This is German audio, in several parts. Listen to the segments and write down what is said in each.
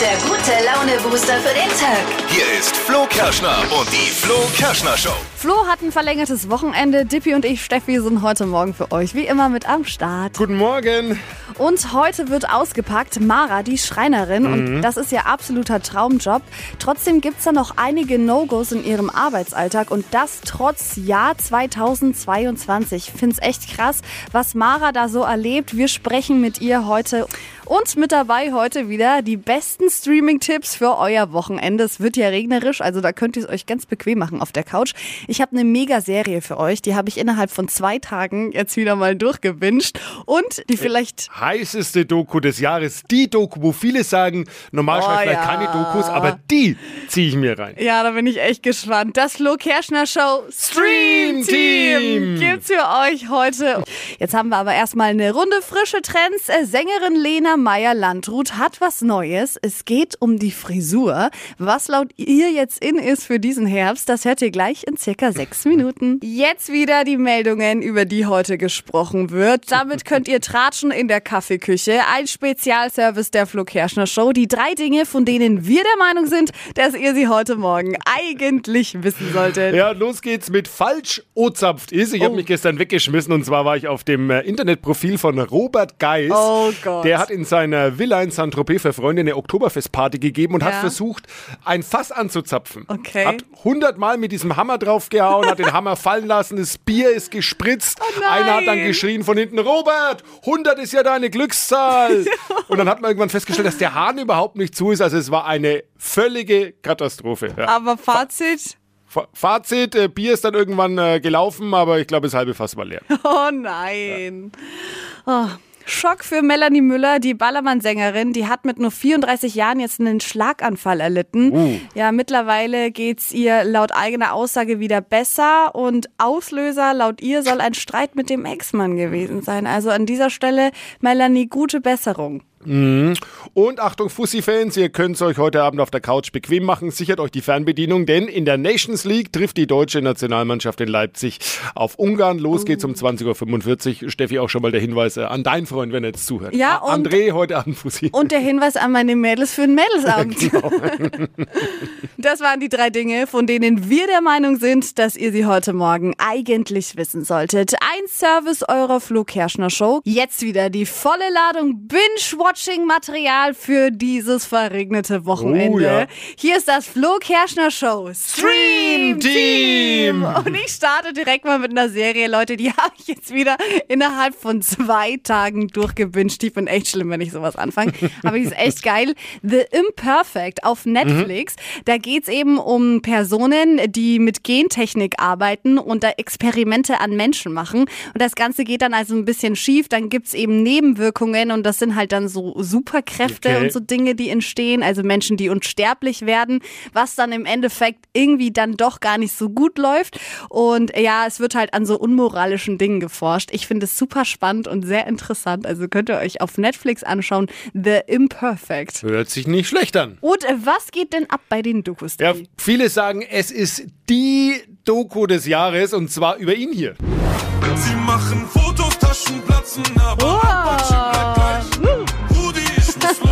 der gute Laune-Booster für den Tag. Hier ist Flo Kerschner und die Flo Kerschner Show. Flo hat ein verlängertes Wochenende. Dippi und ich, Steffi, sind heute Morgen für euch wie immer mit am Start. Guten Morgen. Und heute wird ausgepackt Mara, die Schreinerin. Und das ist ihr absoluter Traumjob. Trotzdem gibt's da noch einige No-Gos in ihrem Arbeitsalltag. Und das trotz Jahr 2022. Ich find's echt krass, was Mara da so erlebt. Wir sprechen mit ihr heute. Und mit dabei heute wieder die besten Streaming-Tipps für euer Wochenende. Es wird ja regnerisch, also da könnt ihr es euch ganz bequem machen auf der Couch. Ich habe eine Mega-Serie für euch. Die habe ich innerhalb von zwei Tagen jetzt wieder mal durchgewünscht. Und die vielleicht Heißeste Doku des Jahres. Die Doku, wo viele sagen, normal Oh, ja. keine Dokus, aber die ziehe ich mir rein. Ja, da bin ich echt gespannt. Das Flo Kerschner Show Stream Team. gibt's für euch heute. Jetzt haben wir aber erstmal eine Runde frische Trends. Äh, Sängerin Lena Meyer-Landrut hat was Neues. Es geht um die Frisur. Was laut ihr jetzt in ist für diesen Herbst, das hört ihr gleich in circa sechs Minuten. Jetzt wieder die Meldungen, über die heute gesprochen wird. Damit könnt ihr tratschen in der Kaffeeküche. Ein Spezialservice der Flo Kerschner Show. Die drei Dinge, von denen wir der Meinung sind, dass ihr sie heute Morgen eigentlich wissen solltet. Ja, los geht's mit falsch ozapft ist. Ich habe Oh. mich gestern weggeschmissen und zwar war ich auf dem äh, Internetprofil von Robert Geis. Oh Gott. Der hat in seiner Villa in Saint-Tropez für Freunde eine Oktoberfestparty gegeben und Ja. hat versucht, ein Fass anzuzapfen. Okay. Hat hundertmal mit diesem Hammer draufgehauen, hat den Hammer fallen lassen, das Bier ist gespritzt. Oh. Einer hat dann geschrien von hinten, Robert, 100 ist ja deine Glückszahl. und dann hat man irgendwann festgestellt, dass der Hahn überhaupt nicht zu ist. Also es war eine völlige Katastrophe. Ja. Aber Fazit? Fa- Fazit, äh, Bier ist dann irgendwann äh, gelaufen, aber ich glaube, das halbe Fass war leer. Oh nein. Oh. Schock für Melanie Müller, die Ballermann-Sängerin. Die hat mit nur 34 Jahren jetzt einen Schlaganfall erlitten. Ja, mittlerweile geht's ihr laut eigener Aussage wieder besser. Und Auslöser laut ihr soll ein Streit mit dem Ex-Mann gewesen sein. Also an dieser Stelle, Melanie, gute Besserung. Und Achtung, Fussi-Fans, ihr könnt es euch heute Abend auf der Couch bequem machen. Sichert euch die Fernbedienung, denn in der Nations League trifft die deutsche Nationalmannschaft in Leipzig auf Ungarn. Los geht's um 20.45 Uhr. Steffi, auch schon mal der Hinweis äh, an deinen Freund, wenn er jetzt zuhört. Ja, und- André, heute Abend Fussi. Und der Hinweis an meine Mädels für den Mädelsabend. Das waren die drei Dinge, von denen wir der Meinung sind, dass ihr sie heute Morgen eigentlich wissen solltet. Ein Service eurer Flo Kerschner Show. Jetzt wieder die volle Ladung Binge-Watching-Material für dieses verregnete Wochenende. Oh ja. Hier ist das Flo Kerschner Show Stream Team. Und ich starte direkt mal mit einer Serie, Leute, die habe ich jetzt wieder innerhalb von zwei Tagen durchgebinged. Ich bin echt schlimm, wenn ich sowas anfange. Aber die ist echt geil. The Imperfect auf Netflix. Da geht's eben um Personen, die mit Gentechnik arbeiten und da Experimente an Menschen machen. Und das Ganze geht dann also ein bisschen schief. Dann gibt's eben Nebenwirkungen und das sind halt dann so Superkräfte Okay. und so Dinge, die entstehen. Also Menschen, die unsterblich werden, was dann im Endeffekt irgendwie dann doch gar nicht so gut läuft. Und ja, es wird halt an so unmoralischen Dingen geforscht. Ich finde es super spannend und sehr interessant. Also könnt ihr euch auf Netflix anschauen. The Imperfect. Hört sich nicht schlecht an. Und was geht denn ab bei den Dokus? Ja, viele sagen, es ist die Doku des Jahres und zwar über ihn hier. Sie machen Fotos, Taschen platzen, aber. Rudi,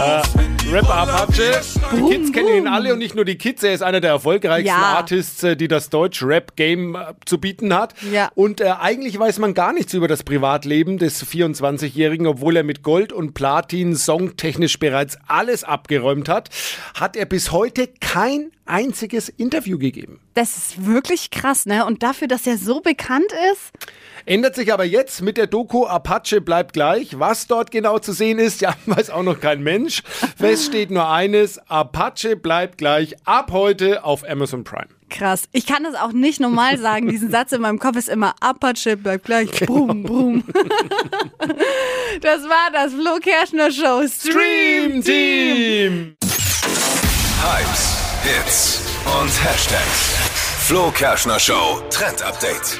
Handy Rapper Apache. Die Kids kennen ihn alle und nicht nur die Kids. Er ist einer der erfolgreichsten Ja. Artists, äh, die das Deutsch-Rap-Game äh, zu bieten hat. Ja. Und äh, eigentlich weiß man gar nichts über das Privatleben des 24-Jährigen, obwohl er mit Gold und Platin songtechnisch bereits alles abgeräumt hat, hat er bis heute kein einziges Interview gegeben. Das ist wirklich krass, ne? Und dafür, dass er so bekannt ist. Ändert sich aber jetzt mit der Doku Apache bleibt gleich. Was dort genau zu sehen ist, ja, weiß auch noch kein Mensch. Fest steht nur eines, Apache bleibt gleich ab heute auf Amazon Prime. Krass. Ich kann das auch nicht normal sagen. Diesen Satz in meinem Kopf ist immer Apache bleibt gleich. Brumm, brumm. Das war das Flo Kerschner Show Stream Team. Team! Hypes, Hits und Hashtags. Flo Kerschner Show Trend Update.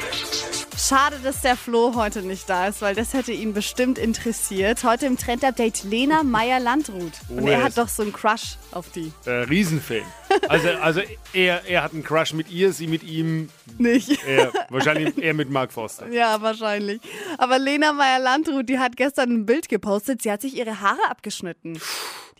Schade, dass der Flo heute nicht da ist, weil das hätte ihn bestimmt interessiert. Heute im Trend-Update Lena Meyer-Landrut. Und Oh, er hat doch so einen Crush auf die. Äh, Riesenfan. Also, also er, er hat einen Crush mit ihr, sie mit ihm, Nicht. er, wahrscheinlich er mit Mark Forster. Ja, wahrscheinlich. Aber Lena Meyer-Landrut, die hat gestern ein Bild gepostet. Sie hat sich ihre Haare abgeschnitten.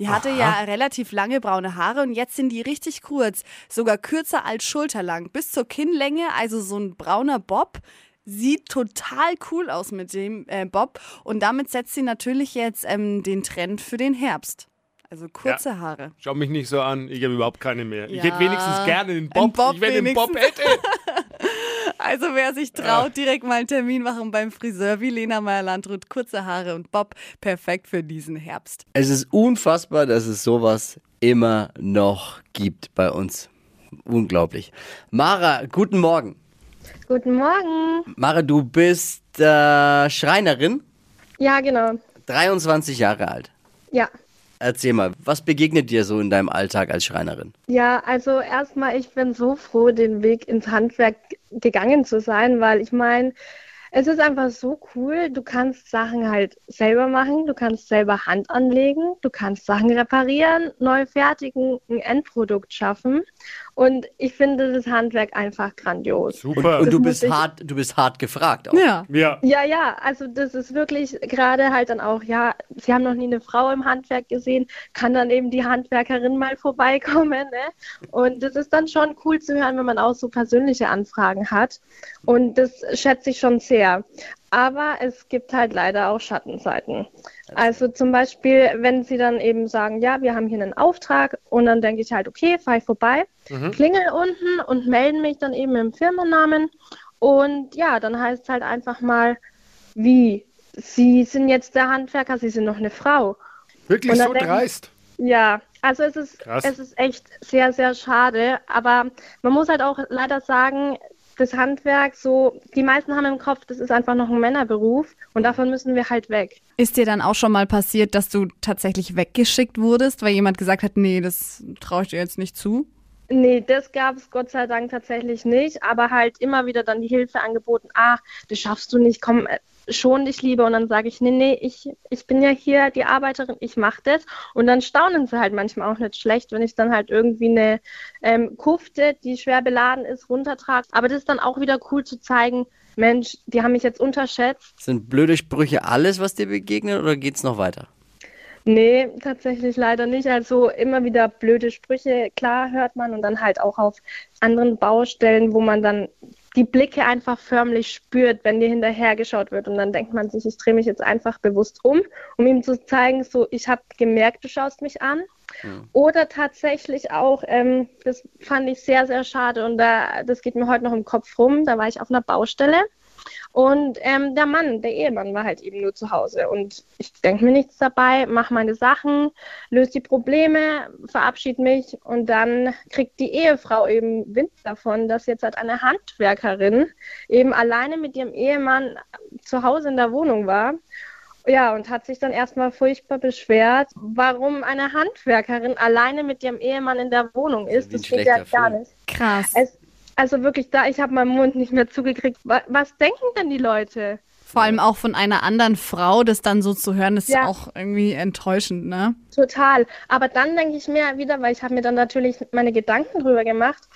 Die hatte ja relativ lange braune Haare und jetzt sind die richtig kurz. Sogar kürzer als schulterlang. Bis zur Kinnlänge, also so ein brauner Bob. Sieht total cool aus mit dem äh, Bob. Und damit setzt sie natürlich jetzt ähm, den Trend für den Herbst. Also kurze Ja. Haare. Schau mich nicht so an, ich habe überhaupt keine mehr. Ich Ja, hätte wenigstens gerne den Bob. Bob ich wenn den Bob hätte. Also wer sich traut, direkt mal einen Termin machen beim Friseur wie Lena Meyer-Landrut. Kurze Haare und Bob. Perfekt für diesen Herbst. Es ist unfassbar, dass es sowas immer noch gibt bei uns. Unglaublich. Mara, guten Morgen. Guten Morgen. Mara, du bist äh, Schreinerin, Ja, genau. 23 Jahre alt. Ja. Erzähl mal, was begegnet dir so in deinem Alltag als Schreinerin? Ja, also erstmal, ich bin so froh, den Weg ins Handwerk gegangen zu sein, weil ich meine, es ist einfach so cool. Du kannst Sachen halt selber machen, du kannst selber Hand anlegen, du kannst Sachen reparieren, neu fertigen, ein Endprodukt schaffen. Und ich finde das Handwerk einfach grandios. Super. Und du muss bist ich- hart, du bist hart gefragt auch. Ja. ja. Ja, ja, also das ist wirklich gerade halt dann auch, ja, Sie haben noch nie eine Frau im Handwerk gesehen, kann dann eben die Handwerkerin mal vorbeikommen, ne? Und das ist dann schon cool zu hören, wenn man auch so persönliche Anfragen hat. Und das schätze ich schon sehr. Aber es gibt halt leider auch Schattenseiten. Also zum Beispiel, wenn sie dann eben sagen, ja, wir haben hier einen Auftrag und dann denke ich halt, okay, fahre ich vorbei, klingel unten und melden mich dann eben im Firmennamen. Und ja, dann heißt es halt einfach mal, wie? Sie sind jetzt der Handwerker, Sie sind noch eine Frau. Wirklich so dreist. Ja, also es ist, Krass. es ist echt sehr, sehr schade. Aber man muss halt auch leider sagen, das Handwerk, so, die meisten haben im Kopf, das ist einfach noch ein Männerberuf und davon müssen wir halt weg. Ist dir dann auch schon mal passiert, dass du tatsächlich weggeschickt wurdest, weil jemand gesagt hat, nee, das traue ich dir jetzt nicht zu? Nee, das gab es Gott sei Dank tatsächlich nicht, aber halt immer wieder dann die Hilfe angeboten, ah, das schaffst du nicht, komm, äh, schon dich lieber. Und dann sage ich, nee, nee, ich, ich bin ja hier die Arbeiterin, ich mache das. Und dann staunen sie halt manchmal auch nicht schlecht, wenn ich dann halt irgendwie eine ähm, Kufte, die schwer beladen ist, runtertrage. Aber das ist dann auch wieder cool zu zeigen, Mensch, die haben mich jetzt unterschätzt. Sind blöde Sprüche alles, was dir begegnet oder geht's noch weiter? Nee, tatsächlich leider nicht. Also immer wieder blöde Sprüche, klar hört man und dann halt auch auf anderen Baustellen, wo man dann die Blicke einfach förmlich spürt, wenn dir hinterhergeschaut wird. Und dann denkt man sich, ich drehe mich jetzt einfach bewusst um, um ihm zu zeigen, so ich habe gemerkt, du schaust mich an. Oder tatsächlich auch, ähm, das fand ich sehr, sehr schade. Und da, das geht mir heute noch im Kopf rum, da war ich auf einer Baustelle und ähm, der Mann, der Ehemann war halt eben nur zu Hause. Und ich denke mir nichts dabei, mache meine Sachen, löse die Probleme, verabschiede mich. Und dann kriegt die Ehefrau eben Wind davon, dass jetzt halt eine Handwerkerin eben alleine mit ihrem Ehemann zu Hause in der Wohnung war. Ja, und hat sich dann erstmal furchtbar beschwert, warum eine Handwerkerin alleine mit ihrem Ehemann in der Wohnung ist. Das geht ja gar nicht. Krass. Es, also wirklich da, ich habe meinen Mund nicht mehr zugekriegt. Was, was denken denn die Leute? Vor allem auch von einer anderen Frau, das dann so zu hören, ist Ja. auch irgendwie enttäuschend, ne? Total. Aber dann denke ich mir wieder, weil ich habe mir dann natürlich meine Gedanken drüber gemacht.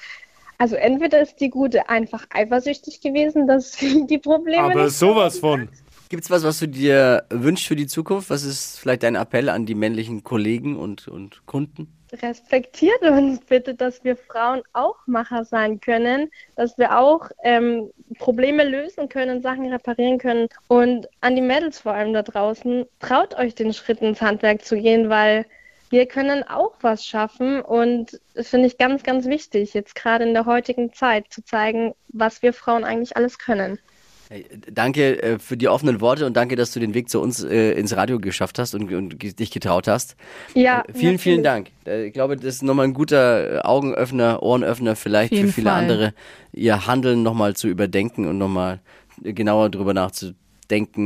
Also entweder ist die Gute einfach eifersüchtig gewesen, dass sie die Probleme Aber nicht sowas von. Gibt's was, was du dir wünschst für die Zukunft? Was ist vielleicht dein Appell an die männlichen Kollegen und, und Kunden? Respektiert uns bitte, dass wir Frauen auch Macher sein können, dass wir auch ähm, Probleme lösen können, Sachen reparieren können. Und an die Mädels vor allem da draußen, traut euch den Schritt ins Handwerk zu gehen, weil wir können auch was schaffen und das finde ich ganz, ganz wichtig, jetzt gerade in der heutigen Zeit zu zeigen, was wir Frauen eigentlich alles können. Hey, danke äh, für die offenen Worte und danke, dass du den Weg zu uns äh, ins Radio geschafft hast und, und dich getraut hast. Ja, Äh, vielen, vielen. Dank. Äh, ich glaube, das ist nochmal ein guter äh, Augenöffner, Ohrenöffner vielleicht für viele Fall. andere, ihr Handeln nochmal zu überdenken und nochmal genauer drüber nachzudenken,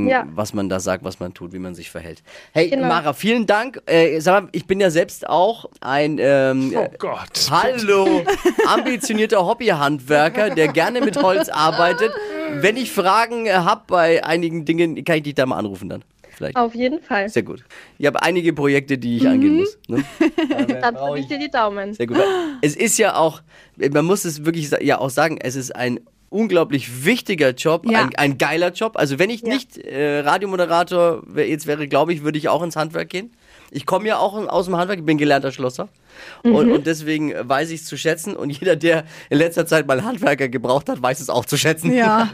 Ja. was man da sagt, was man tut, wie man sich verhält. Hey, Genau. Mara, vielen Dank. Äh, sag mal, ich bin ja selbst auch ein ähm, Oh Gott. Hallo, ambitionierter Hobbyhandwerker, der gerne mit Holz arbeitet. Wenn ich Fragen äh, habe bei einigen Dingen, kann ich dich da mal anrufen dann. vielleicht. Auf jeden Fall. Sehr gut. Ich habe einige Projekte, die ich angehen muss. Ne? Dann drücke ich dir die Daumen. Sehr gut. Es ist ja auch, man muss es wirklich ja auch sagen, es ist ein unglaublich wichtiger Job, Ja. ein, ein geiler Job. Also wenn ich Ja. nicht äh, Radiomoderator wär- jetzt wäre, glaube ich, würde ich auch ins Handwerk gehen. Ich komme ja auch aus dem Handwerk, ich bin gelernter Schlosser. Und, und deswegen weiß ich es zu schätzen. Und jeder, der in letzter Zeit mal Handwerker gebraucht hat, weiß es auch zu schätzen. Ja.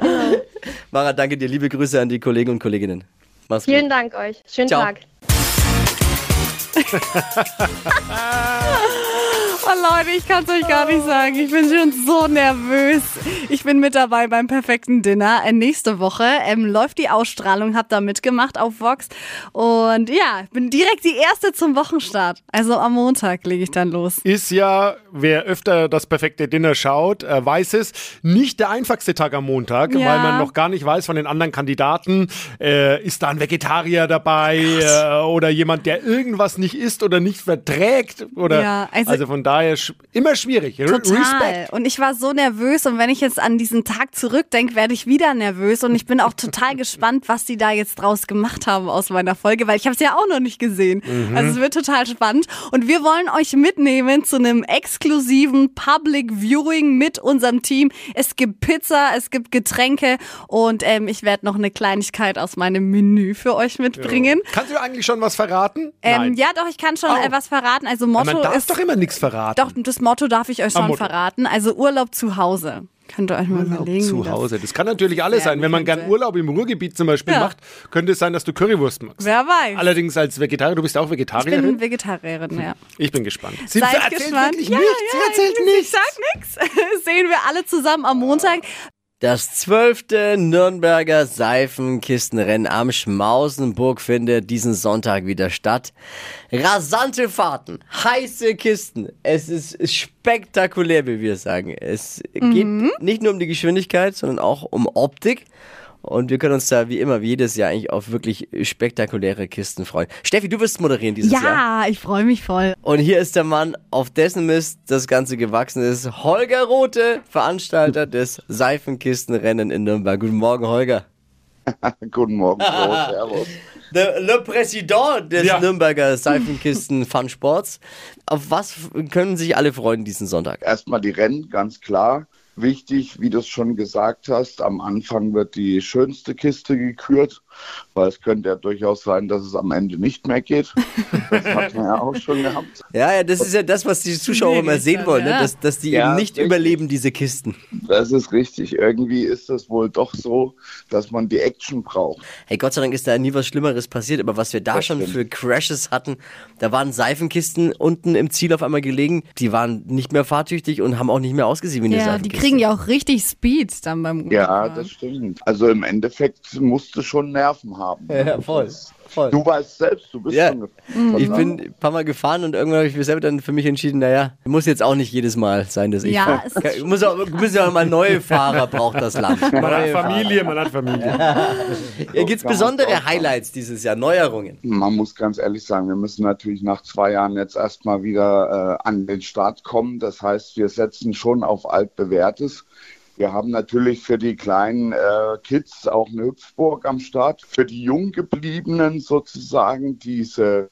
Mara, danke dir. Liebe Grüße an die Kollegen und Kolleginnen. Mach's gut. Vielen Dank euch. Schönen Ciao. Tag. Oh Leute, ich kann es euch gar nicht sagen. Ich bin schon so nervös. Ich bin mit dabei beim perfekten Dinner. Äh, nächste Woche ähm, läuft die Ausstrahlung, hab da mitgemacht auf Vox. Und ja, bin direkt die erste zum Wochenstart. Also am Montag lege ich dann los. Ist ja, wer öfter das perfekte Dinner schaut, äh, weiß es, nicht der einfachste Tag am Montag, Ja. weil man noch gar nicht weiß von den anderen Kandidaten, äh, ist da ein Vegetarier dabei äh, oder jemand, der irgendwas nicht isst oder nicht verträgt oder Ja, also, also- von daher immer schwierig. R Total. Respekt. Und ich war so nervös und wenn ich jetzt an diesen Tag zurückdenke, werde ich wieder nervös und ich bin auch total gespannt, was die da jetzt draus gemacht haben aus meiner Folge, weil ich habe es ja auch noch nicht gesehen. Also es wird total spannend und wir wollen euch mitnehmen zu einem exklusiven Public Viewing mit unserem Team. Es gibt Pizza, es gibt Getränke und ähm, ich werde noch eine Kleinigkeit aus meinem Menü für euch mitbringen. Kannst du eigentlich schon was verraten? Ähm, ja, doch, ich kann schon Oh. was verraten. Also Motto man darf ist doch immer nichts verraten. Doch, das Motto darf ich euch schon verraten. Also Urlaub zu Hause. Könnt ihr euch mal überlegen. wie Zu Hause. Das kann natürlich alles sein. Wenn man gern. Urlaub im Ruhrgebiet zum Beispiel Ja. macht, könnte es sein, dass du Currywurst magst. Wer weiß. Allerdings als Vegetarier, du bist auch ich Vegetarierin. bin Vegetarierin, ja. Ich bin gespannt. Sie Seid erzählt gespannt. wirklich ja, nichts. ja, Sie erzählt ich, nichts. Ich sag nichts. Sehen wir alle zusammen am Montag. Das zwölfte Nürnberger Seifenkistenrennen am Schmausenburg findet diesen Sonntag wieder statt. Rasante Fahrten, heiße Kisten. Es ist spektakulär, wie wir sagen. Es geht nicht nur um die Geschwindigkeit, sondern auch um Optik. Und wir können uns da wie immer, wie jedes Jahr eigentlich auf wirklich spektakuläre Kisten freuen. Steffi, du wirst moderieren dieses Jahr. Ja, ich freue mich voll. Und hier ist der Mann, auf dessen Mist das Ganze gewachsen ist. Holger Rote, Veranstalter des Seifenkistenrennen in Nürnberg. Guten Morgen, Holger. Guten Morgen, Flo. Servus. Der Le Président des Ja. Nürnberger Seifenkisten Fun Sports. Auf was können sich alle freuen diesen Sonntag? Erstmal die Rennen, ganz klar. Wichtig, wie du es schon gesagt hast, am Anfang wird die schönste Kiste gekürt, weil es könnte ja durchaus sein, dass es am Ende nicht mehr geht. Das hatten wir ja auch schon gehabt. Ja, ja, das ist ja das, was die Zuschauer immer sehen wollen, ne? dass, dass die Ja, eben nicht richtig. überleben, diese Kisten. Das ist richtig. Irgendwie ist es wohl doch so, dass man die Action braucht. Hey, Gott sei Dank ist da nie was Schlimmeres passiert, aber was wir da Das schon stimmt. für Crashes hatten, da waren Seifenkisten unten im Ziel auf einmal gelegen, die waren nicht mehr fahrtüchtig und haben auch nicht mehr ausgesehen wie eine Ja, die Seifenkiste. Kriegen ja auch richtig Speed dann beim Ja, Urlaub. das stimmt. Also im Endeffekt musst du schon Nerven haben. Ja, voll, voll. Du weißt selbst, du bist Ja. schon gefahren. Ich bin ein paar Mal gefahren und irgendwann habe ich mir selber dann für mich entschieden, naja, muss jetzt auch nicht jedes Mal sein, dass ich Ja, fahre. es muss auch, müssen ja auch mal neue Fahrer braucht das Land. Man hat Neue Familie, man hat Familie. Fahrer. Ja, Gibt es besondere Highlights dieses Jahr, Neuerungen? Man muss ganz ehrlich sagen, wir müssen natürlich nach zwei Jahren jetzt erstmal wieder äh, an den Start kommen. Das heißt, wir setzen schon auf altbewährtes. Wir haben natürlich für die kleinen äh, Kids auch eine Hüpfburg am Start. Für die Junggebliebenen sozusagen diese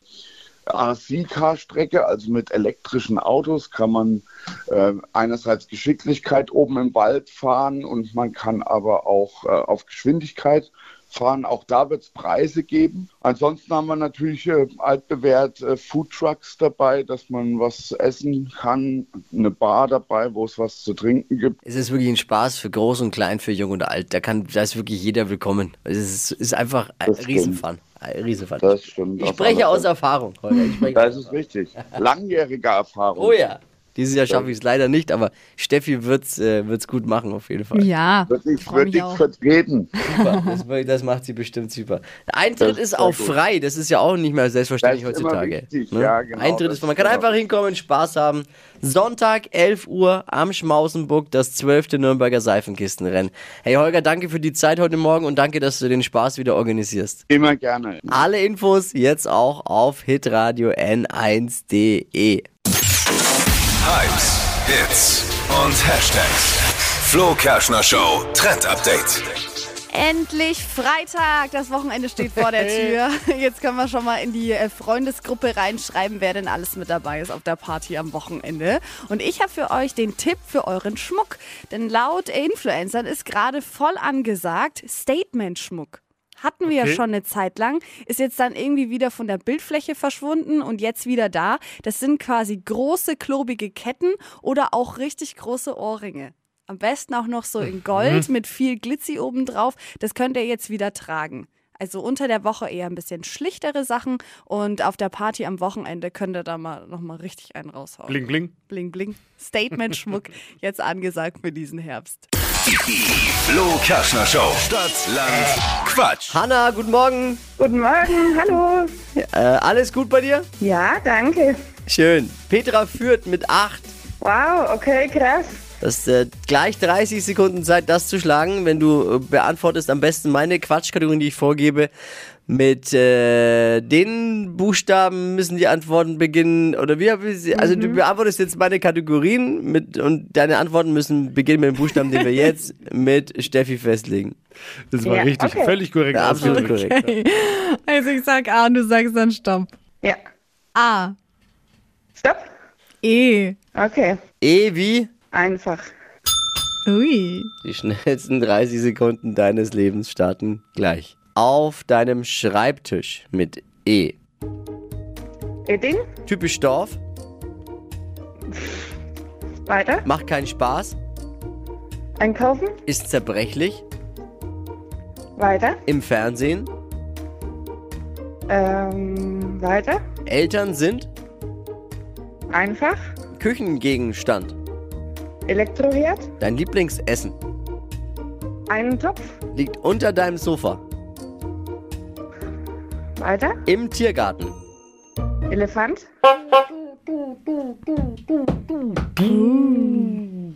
RC-Car-Strecke, also mit elektrischen Autos, kann man äh, einerseits Geschicklichkeit oben im Wald fahren und man kann aber auch äh, auf Geschwindigkeit fahren. Auch da wird es Preise geben. Ansonsten haben wir natürlich äh, altbewährt äh, Foodtrucks dabei, dass man was essen kann, eine Bar dabei, wo es was zu trinken gibt. Es ist wirklich ein Spaß für Groß und Klein, für Jung und Alt. Da, kann, da ist wirklich jeder willkommen. Es ist, ist einfach ein. Riesenfun. Riesenfun. Das stimmt. Ich spreche aus. Erfahrung, spreche Das ist richtig. Langjährige Erfahrung. Oh ja. Dieses Jahr schaffe ich es leider nicht, aber Steffi wird es äh, wird's gut machen auf jeden Fall. Ja, Wird ich ich, freue wird mich ich auch. vertreten. Super. Das, das macht sie bestimmt super. Der Eintritt Das ist ist auch gut. frei. Das ist ja auch nicht mehr selbstverständlich Das ist immer heutzutage. wichtig. ne? Ja, genau, Eintritt das ist, man ist kann genau. einfach hinkommen, Spaß haben. Sonntag, 11 Uhr am Schmausenburg, das 12. Nürnberger Seifenkistenrennen. Hey Holger, danke für die Zeit heute Morgen und danke, dass du den Spaß wieder organisierst. Immer gerne. Alle Infos jetzt auch auf hitradio n1.de. Hypes, Hits und Hashtags. Flo Kerschner Show Trend Update. Endlich Freitag. Das Wochenende steht vor der Tür. Jetzt können wir schon mal in die äh, Freundesgruppe reinschreiben, wer denn alles mit dabei ist auf der Party am Wochenende. Und ich habe für euch den Tipp für euren Schmuck. Denn laut Influencern ist gerade voll angesagt Statement-Schmuck. Hatten wir Okay. ja schon eine Zeit lang, ist jetzt dann irgendwie wieder von der Bildfläche verschwunden und jetzt wieder da. Das sind quasi große, klobige Ketten oder auch richtig große Ohrringe. Am besten auch noch so in Gold mit viel Glitzy obendrauf. Das könnt ihr jetzt wieder tragen. Also unter der Woche eher ein bisschen schlichtere Sachen und auf der Party am Wochenende könnt ihr da mal nochmal richtig einen raushauen. Bling, bling. bling, bling. Statement-Schmuck jetzt angesagt für diesen Herbst. Die Flo Kerschner Show. Stadt, Land, Quatsch. Hanna, guten Morgen. Guten Morgen, hallo. Äh, alles gut bei dir? Ja, danke. Schön. Petra führt mit 8. Wow, okay, krass. Das ist äh, gleich 30 Sekunden Zeit, das zu schlagen. Wenn du äh, beantwortest am besten meine Quatschkategorien, die ich vorgebe. Mit äh, den Buchstaben müssen die Antworten beginnen. Oder wie habe ich sie? Also du beantwortest jetzt meine Kategorien mit und deine Antworten müssen beginnen mit dem Buchstaben, den wir jetzt mit Steffi festlegen. Das war Ja, richtig. okay. Völlig korrekt. Ja, absolut korrekt. Also ich sag A und du sagst dann Stopp. Ja. A. Stopp. E. Okay, E wie einfach. Ui. die schnellsten 30 Sekunden deines Lebens starten gleich. Auf deinem Schreibtisch mit E. Edin, Typisch Dorf, weiter. macht keinen Spaß, Einkaufen, ist zerbrechlich, weiter. im Fernsehen, Ähm, weiter. Eltern sind, Einfach. Küchengegenstand, Elektroherd, dein Lieblingsessen, einen Topf, liegt unter deinem Sofa, weiter. im Tiergarten, Elefant,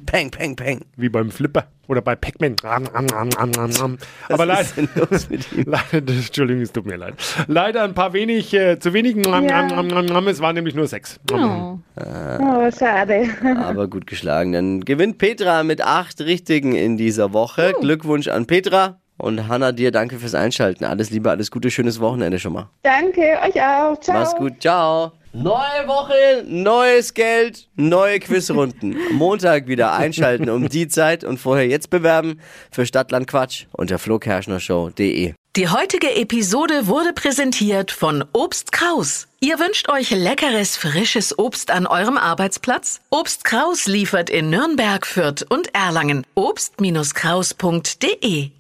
peng, peng, peng. Wie beim Flipper oder bei Pac-Man. Aber leider, Was ist denn los mit ihm? leider, Entschuldigung, es tut mir leid. Leider ein paar wenig, äh, zu wenigen. Ja. Es waren nämlich nur sechs. Oh. oh, schade. Aber gut geschlagen. Dann gewinnt Petra mit acht Richtigen in dieser Woche. Glückwunsch an Petra. Und Hanna, dir danke fürs Einschalten. Alles Liebe, alles Gute, schönes Wochenende schon mal. Danke, euch auch. Ciao. Mach's gut, ciao. Neue Woche, neues Geld, neue Quizrunden. Montag wieder einschalten um die Zeit und vorher jetzt bewerben für Stadtland Quatsch unter flokerschnershow.de. Die heutige Episode wurde präsentiert von Obst Kraus. Ihr wünscht euch leckeres, frisches Obst an eurem Arbeitsplatz? Obst Kraus liefert in Nürnberg, Fürth und Erlangen. Obst-Kraus.de